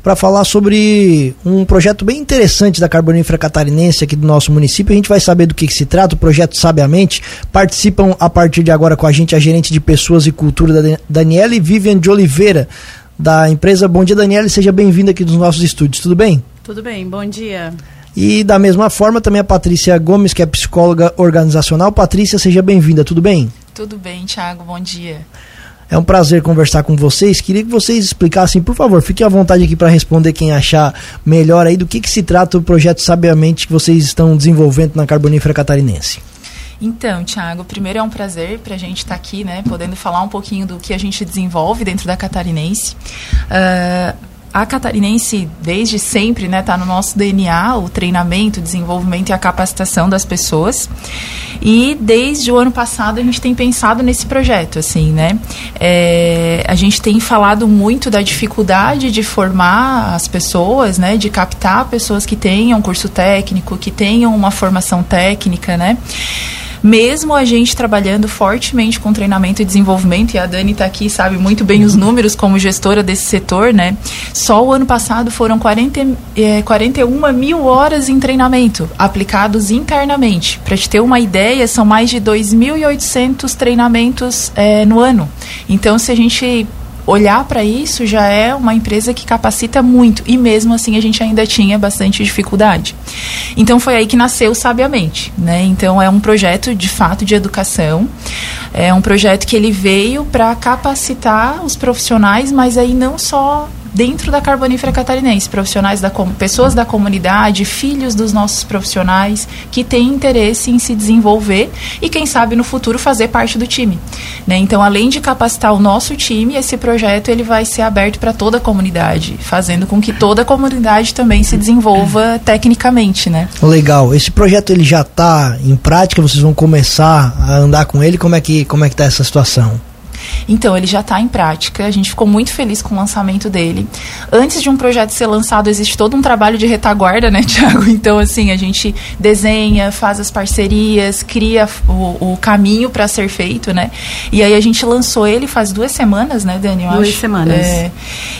para falar sobre um projeto bem interessante da Carbonífera Catarinense aqui do nosso município. A gente vai saber do que, que, se trata, o projeto Sabiamente. Participam a partir de agora com a gente a gerente de Pessoas e Cultura, da Daniele Vivian de Oliveira, da empresa. Bom dia, Daniele, seja bem-vinda aqui dos nossos estúdios, tudo bem? Tudo bem, bom dia. E da mesma forma também a Patrícia Gomes, que é psicóloga organizacional. Patrícia, seja bem-vinda, tudo bem? Tudo bem, Thiago, bom dia. É um prazer conversar com vocês. Queria que vocês explicassem, por favor, fiquem à vontade aqui para responder quem achar melhor aí do que, que se trata o projeto Sabiamente que vocês estão desenvolvendo na Carbonífera Catarinense. Então, Thiago, primeiro é um prazer para a gente estar tá aqui, né, podendo falar um pouquinho do que a gente desenvolve dentro da Catarinense. Uh, a catarinense, desde sempre, está né, tá no nosso DNA, o treinamento, o desenvolvimento e a capacitação das pessoas. E desde o ano passado a gente tem pensado nesse projeto, assim, né? É, a gente tem falado muito da dificuldade de formar as pessoas, né? De captar pessoas que tenham curso técnico, que tenham uma formação técnica, né? Mesmo a gente trabalhando fortemente com treinamento e desenvolvimento, e a Dani está aqui, sabe muito bem os números como gestora desse setor, né? Só o ano passado foram 40, é, 41 mil horas em treinamento aplicados internamente. Para te ter uma ideia, são mais de 2.800 treinamentos é, no ano. Então, se a gente olhar para isso já é uma empresa que capacita muito e mesmo assim a gente ainda tinha bastante dificuldade. Então foi aí que nasceu Sabiamente, né? Então é um projeto de fato de educação, é um projeto que ele veio para capacitar os profissionais, mas aí não só dentro da Carbonífera Catarinense, profissionais da pessoas da comunidade, filhos dos nossos profissionais que têm interesse em se desenvolver e quem sabe no futuro fazer parte do time. Né? Então, além de capacitar o nosso time, esse projeto ele vai ser aberto para toda a comunidade, fazendo com que toda a comunidade também se desenvolva tecnicamente, né? Legal. Esse projeto ele já está em prática. Vocês vão começar a andar com ele. Como é que como é que está essa situação? Então, ele já está em prática. A gente ficou muito feliz com o lançamento dele. Antes de um projeto ser lançado, existe todo um trabalho de retaguarda, né, Tiago? Então, assim, a gente desenha, faz as parcerias, cria o, o caminho para ser feito, né? E aí a gente lançou ele faz duas semanas, né, Dani? Eu duas acho. semanas. É,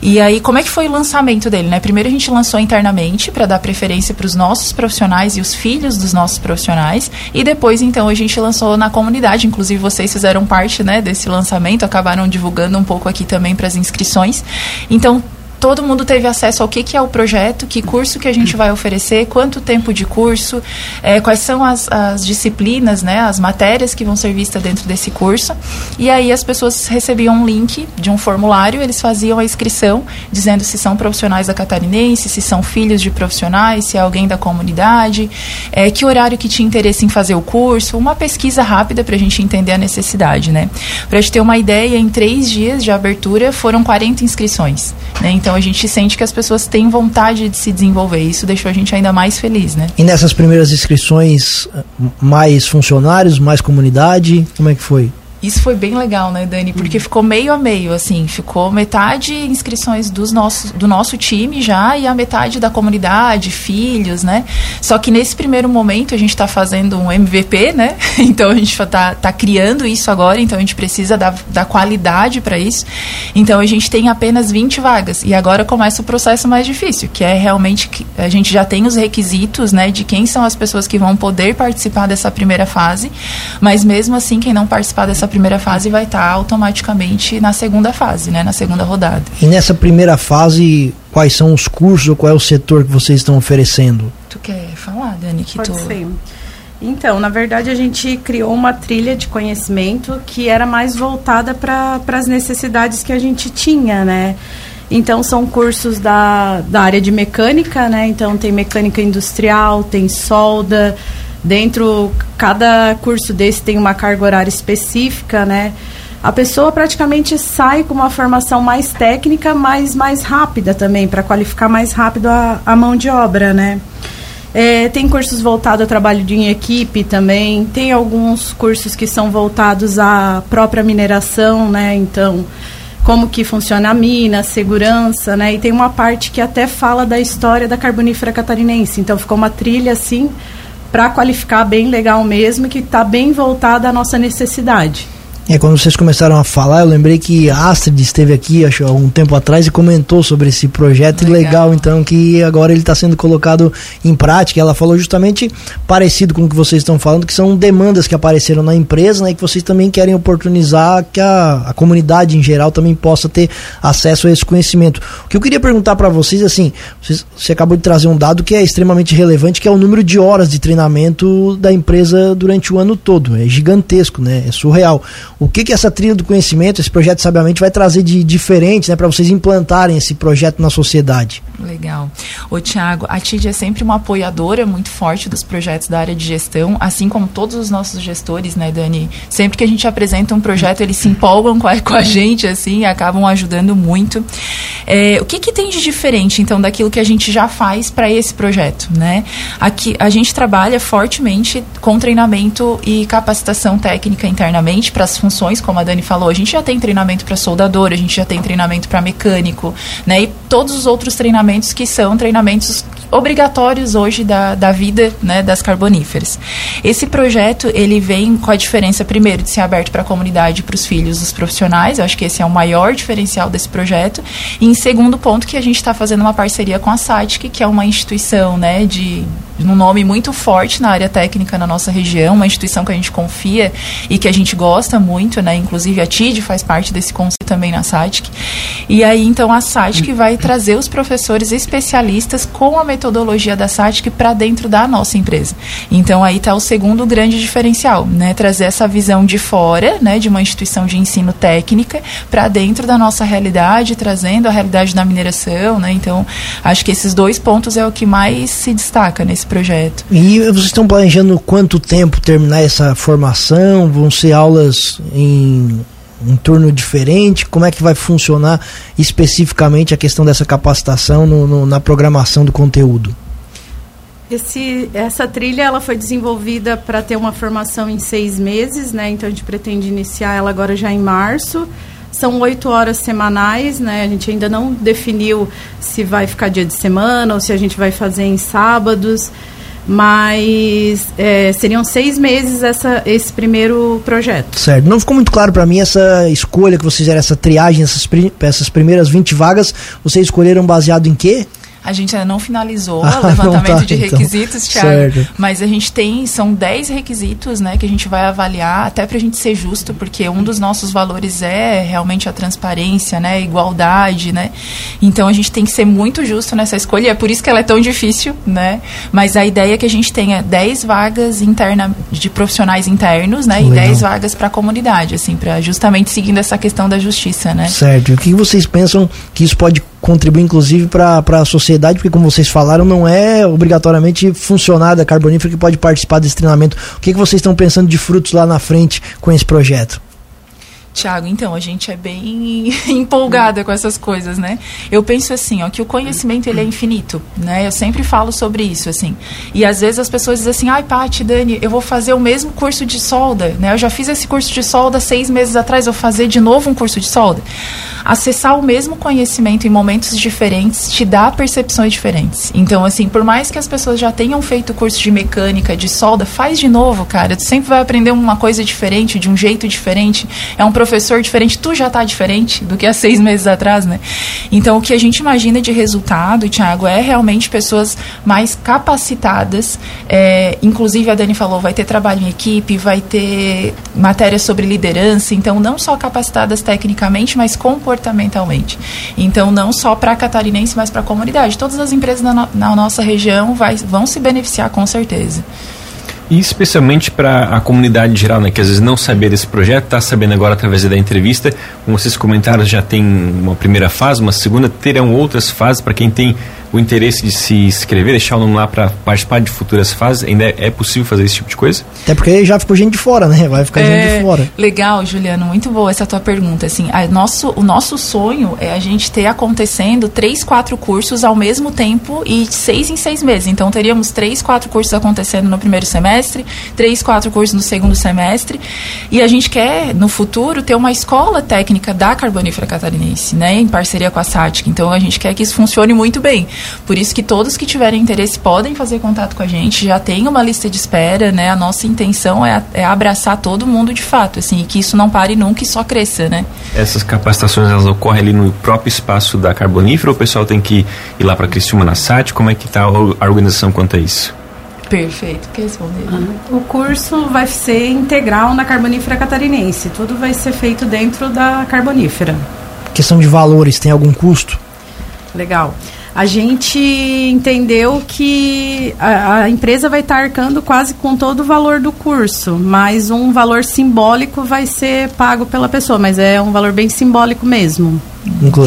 e aí, como é que foi o lançamento dele, né? Primeiro a gente lançou internamente para dar preferência para os nossos profissionais e os filhos dos nossos profissionais. E depois, então, a gente lançou na comunidade. Inclusive, vocês fizeram parte, né, desse lançamento acabaram divulgando um pouco aqui também para as inscrições. Então, todo mundo teve acesso ao que, que é o projeto, que curso que a gente vai oferecer, quanto tempo de curso, é, quais são as, as, disciplinas, né, as matérias que vão ser vistas dentro desse curso. E aí as pessoas recebiam um link de um formulário, eles faziam a inscrição, dizendo se são profissionais da Catarinense, se são filhos de profissionais, se é alguém da comunidade, é, que horário que tinha interesse em fazer o curso, uma pesquisa rápida para a gente entender a necessidade, né. Para a gente ter uma ideia, em três dias de abertura foram 40 inscrições, né, então então a gente sente que as pessoas têm vontade de se desenvolver. Isso deixou a gente ainda mais feliz, né? E nessas primeiras inscrições, mais funcionários, mais comunidade, como é que foi? Isso foi bem legal, né, Dani? Porque ficou meio a meio, assim, ficou metade inscrições dos nossos, do nosso time já e a metade da comunidade, filhos, né? Só que nesse primeiro momento a gente está fazendo um MVP, né? Então a gente está tá criando isso agora, então a gente precisa dar, dar qualidade para isso. Então a gente tem apenas 20 vagas e agora começa o processo mais difícil, que é realmente que a gente já tem os requisitos, né, de quem são as pessoas que vão poder participar dessa primeira fase, mas mesmo assim quem não participar dessa primeira fase vai estar automaticamente na segunda fase, né, na segunda rodada. E nessa primeira fase, quais são os cursos ou qual é o setor que vocês estão oferecendo? Tu quer falar, Dani? Que Pode tu... ser. Então, na verdade, a gente criou uma trilha de conhecimento que era mais voltada para as necessidades que a gente tinha, né? Então, são cursos da, da área de mecânica, né? Então, tem mecânica industrial, tem solda, Dentro, cada curso desse tem uma carga horária específica, né? A pessoa praticamente sai com uma formação mais técnica, mas mais rápida também, para qualificar mais rápido a, a mão de obra, né? É, tem cursos voltados ao trabalho em equipe também. Tem alguns cursos que são voltados à própria mineração, né? Então, como que funciona a mina, segurança, né? E tem uma parte que até fala da história da carbonífera catarinense. Então, ficou uma trilha assim para qualificar bem legal mesmo, que está bem voltada à nossa necessidade. É, quando vocês começaram a falar, eu lembrei que a Astrid esteve aqui, acho, há um tempo atrás e comentou sobre esse projeto legal, legal então, que agora ele está sendo colocado em prática. Ela falou justamente parecido com o que vocês estão falando, que são demandas que apareceram na empresa, né, e que vocês também querem oportunizar que a, a comunidade em geral também possa ter acesso a esse conhecimento. O que eu queria perguntar para vocês, assim, vocês, você acabou de trazer um dado que é extremamente relevante, que é o número de horas de treinamento da empresa durante o ano todo. É gigantesco, né? É surreal o que, que essa trilha do conhecimento, esse projeto Sabiamente vai trazer de diferente né, para vocês implantarem esse projeto na sociedade? Legal. Ô Tiago, a TID é sempre uma apoiadora muito forte dos projetos da área de gestão, assim como todos os nossos gestores, né, Dani? Sempre que a gente apresenta um projeto, eles se empolgam com a, com a gente, assim, acabam ajudando muito. É, o que, que tem de diferente, então, daquilo que a gente já faz para esse projeto, né? Aqui, a gente trabalha fortemente com treinamento e capacitação técnica internamente para as funções, como a Dani falou. A gente já tem treinamento para soldador, a gente já tem treinamento para mecânico, né? E todos os outros treinamentos que são treinamentos obrigatórios hoje da, da vida né, das carboníferas. Esse projeto ele vem com a diferença primeiro de ser aberto para a comunidade, para os filhos dos profissionais. Eu acho que esse é o maior diferencial desse projeto. E em segundo ponto que a gente está fazendo uma parceria com a SATIC, que é uma instituição né, de um nome muito forte na área técnica na nossa região, uma instituição que a gente confia e que a gente gosta muito, né? Inclusive a TID faz parte desse conselho também na SATIC. E aí então a SATIC vai trazer os professores especialistas com a metodologia da SATIC para dentro da nossa empresa. Então aí está o segundo grande diferencial, né? Trazer essa visão de fora, né, de uma instituição de ensino técnica para dentro da nossa realidade, trazendo a realidade da mineração, né? Então, acho que esses dois pontos é o que mais se destaca nesse esse projeto. E vocês estão planejando quanto tempo terminar essa formação? Vão ser aulas em um turno diferente? Como é que vai funcionar especificamente a questão dessa capacitação no, no, na programação do conteúdo? Esse, essa trilha ela foi desenvolvida para ter uma formação em seis meses, né? Então a gente pretende iniciar ela agora já em março. São oito horas semanais, né? A gente ainda não definiu se vai ficar dia de semana ou se a gente vai fazer em sábados, mas é, seriam seis meses essa, esse primeiro projeto. Certo. Não ficou muito claro para mim essa escolha que vocês fizeram, essa triagem, essas, essas primeiras 20 vagas. Vocês escolheram baseado em quê? A gente ainda não finalizou o ah, levantamento tá, de então. requisitos, então. Thiago. Mas a gente tem, são 10 requisitos, né, que a gente vai avaliar, até para a gente ser justo, porque um dos nossos valores é realmente a transparência, né, a igualdade, né. Então a gente tem que ser muito justo nessa escolha, e é por isso que ela é tão difícil, né. Mas a ideia é que a gente tenha 10 vagas interna, de profissionais internos, né, Legal. e 10 vagas para a comunidade, assim, para justamente seguindo essa questão da justiça, né. Certo. E o que vocês pensam que isso pode contribui inclusive para a sociedade, porque como vocês falaram, não é obrigatoriamente funcionário da Carbonífera que pode participar desse treinamento. O que, que vocês estão pensando de frutos lá na frente com esse projeto? Tiago, então, a gente é bem empolgada com essas coisas, né? Eu penso assim, ó, que o conhecimento ele é infinito, né? Eu sempre falo sobre isso, assim. E às vezes as pessoas dizem assim, ai, Paty, Dani, eu vou fazer o mesmo curso de solda, né? Eu já fiz esse curso de solda seis meses atrás, vou fazer de novo um curso de solda. Acessar o mesmo conhecimento em momentos diferentes te dá percepções diferentes. Então, assim, por mais que as pessoas já tenham feito curso de mecânica, de solda, faz de novo, cara. Tu sempre vai aprender uma coisa diferente, de um jeito diferente. É um professor diferente, tu já está diferente do que há seis meses atrás, né? Então, o que a gente imagina de resultado, Thiago, é realmente pessoas mais capacitadas. É, inclusive, a Dani falou, vai ter trabalho em equipe, vai ter matéria sobre liderança. Então, não só capacitadas tecnicamente, mas comportamentalmente. Então, não só para catarinense, mas para a comunidade. Todas as empresas na, na nossa região vai, vão se beneficiar com certeza. E especialmente para a comunidade geral, né, que às vezes não sabia desse projeto, está sabendo agora através da entrevista. Como vocês comentaram, já tem uma primeira fase, uma segunda, terão outras fases para quem tem o interesse de se inscrever, deixar o nome lá para participar de futuras fases? Ainda é, possível fazer esse tipo de coisa? Até porque já ficou gente de fora, né? Vai ficar é, gente de fora. Legal, Juliano, muito boa essa tua pergunta. Assim, a nosso, o nosso sonho é a gente ter acontecendo três, quatro cursos ao mesmo tempo e seis em seis meses. Então teríamos três, quatro cursos acontecendo no primeiro semestre, três, quatro cursos no segundo semestre. E a gente quer, no futuro, ter uma escola técnica da Carbonífera Catarinense, né? Em parceria com a SATIC. Então a gente quer que isso funcione muito bem. Por isso que todos que tiverem interesse podem fazer contato com a gente, já tem uma lista de espera, né? A nossa intenção é, é abraçar todo mundo de fato, assim, e que isso não pare nunca e só cresça, né? Essas capacitações elas ocorrem ali no próprio espaço da Carbonífera ou o pessoal tem que ir lá para Criciúma na SAT? Como é que está a organização quanto a isso? Perfeito, quer responder? O curso vai ser integral na Carbonífera Catarinense. Tudo vai ser feito dentro da Carbonífera. Questão de valores, tem algum custo? Legal. A gente entendeu que a, a empresa vai estar arcando quase com todo o valor do curso, mas um valor simbólico vai ser pago pela pessoa, mas é um valor bem simbólico mesmo.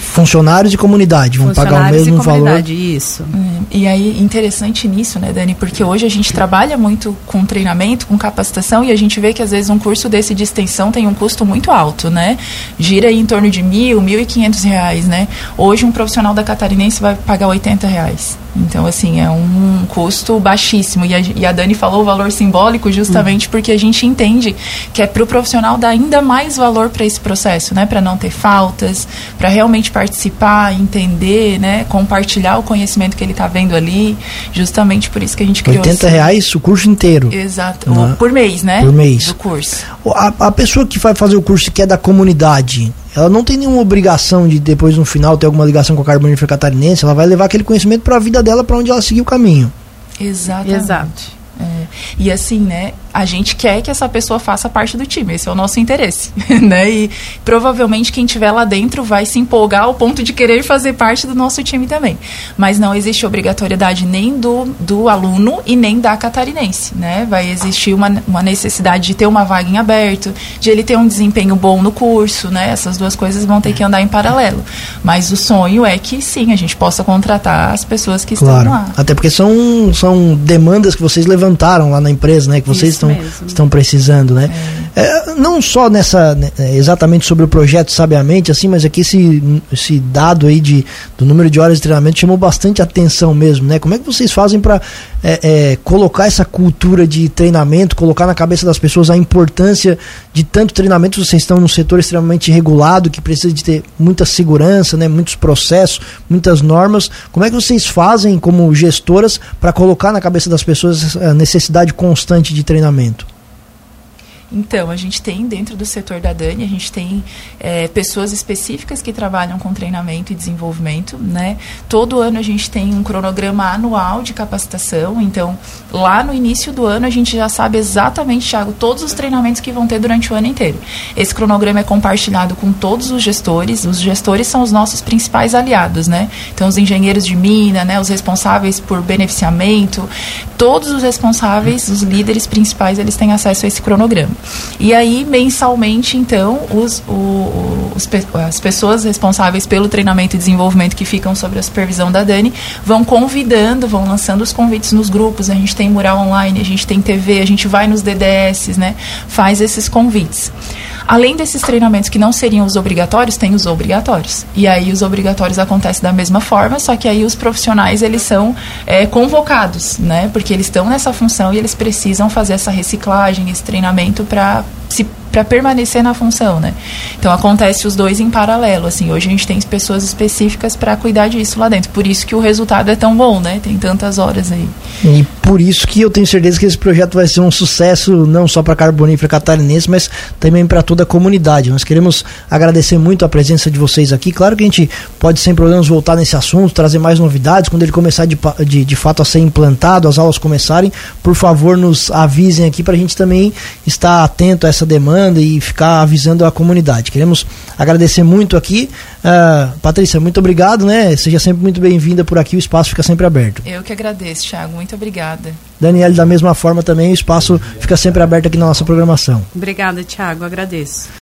Funcionários e comunidade vão pagar o mesmo valor. Isso. É, e aí, interessante nisso, né, Dani? Porque hoje a gente trabalha muito com treinamento, com capacitação, e a gente vê que às vezes um curso desse de extensão tem um custo muito alto, né? Gira aí em torno de mil, mil e quinhentos reais, né? Hoje um profissional da Catarinense vai pagar 80 reais. Então, assim, é um custo baixíssimo. E a, e a Dani falou o valor simbólico justamente uhum. porque a gente entende que é para o profissional dar ainda mais valor para esse processo, né? Para não ter faltas, para realmente participar, entender, né? Compartilhar o conhecimento que ele está vendo ali. Justamente por isso que a gente criou. 80 reais o curso inteiro. Exato. Né? Por mês, né? Por mês. Do curso. A, a pessoa que vai fazer o curso que é da comunidade, ela não tem nenhuma obrigação de depois no final ter alguma ligação com a carbonífera catarinense, ela vai levar aquele conhecimento para a vida dela, para onde ela seguir o caminho. Exatamente. Exato. É. E assim, né, a gente quer que essa pessoa faça parte do time, esse é o nosso interesse, né? E provavelmente quem estiver lá dentro vai se empolgar ao ponto de querer fazer parte do nosso time também. Mas não existe obrigatoriedade nem do, do aluno e nem da catarinense, né? Vai existir uma, uma necessidade de ter uma vaga em aberto, de ele ter um desempenho bom no curso, né? Essas duas coisas vão ter que andar em paralelo. Mas o sonho é que sim, a gente possa contratar as pessoas que claro. estão lá. Até porque são, são demandas que vocês levantaram lá na empresa, né? Que vocês estão, estão precisando, né? É. É, não só nessa né, exatamente sobre o projeto sabiamente assim, mas aqui esse, esse dado aí de do número de horas de treinamento chamou bastante atenção mesmo, né? Como é que vocês fazem para é, é, colocar essa cultura de treinamento, colocar na cabeça das pessoas a importância de tanto treinamento? Vocês estão num setor extremamente regulado que precisa de ter muita segurança, né? Muitos processos, muitas normas. Como é que vocês fazem como gestoras para colocar na cabeça das pessoas a necessidade constante de treinamento? Então, a gente tem dentro do setor da Dani, a gente tem é, pessoas específicas que trabalham com treinamento e desenvolvimento, né? Todo ano a gente tem um cronograma anual de capacitação, então lá no início do ano a gente já sabe exatamente, Thiago, todos os treinamentos que vão ter durante o ano inteiro. Esse cronograma é compartilhado com todos os gestores, os gestores são os nossos principais aliados, né? Então, os engenheiros de mina, né, os responsáveis por beneficiamento, todos os responsáveis, os líderes principais, eles têm acesso a esse cronograma. E aí, mensalmente, então, os, o, os, as pessoas responsáveis pelo treinamento e desenvolvimento que ficam sob a supervisão da Dani vão convidando, vão lançando os convites nos grupos. A gente tem mural online, a gente tem TV, a gente vai nos DDS, né? Faz esses convites. Além desses treinamentos que não seriam os obrigatórios, tem os obrigatórios. E aí os obrigatórios acontecem da mesma forma, só que aí os profissionais eles são é, convocados, né? Porque eles estão nessa função e eles precisam fazer essa reciclagem, esse treinamento para se para permanecer na função, né? Então acontece os dois em paralelo, assim. Hoje a gente tem pessoas específicas para cuidar disso lá dentro. Por isso que o resultado é tão bom, né? Tem tantas horas aí. E por isso que eu tenho certeza que esse projeto vai ser um sucesso não só para Carbonífera Catarinense, mas também para toda a comunidade. Nós queremos agradecer muito a presença de vocês aqui. Claro que a gente pode sem problemas voltar nesse assunto, trazer mais novidades quando ele começar de, de, de fato a ser implantado, as aulas começarem. Por favor, nos avisem aqui para a gente também estar atento a essa demanda e ficar avisando a comunidade. Queremos agradecer muito aqui. Uh, Patrícia, muito obrigado, né? Seja sempre muito bem-vinda por aqui, o espaço fica sempre aberto. Eu que agradeço, Thiago. Muito obrigada. Da mesma forma também, o espaço fica sempre aberto aqui na nossa programação. Obrigada, Thiago. Agradeço.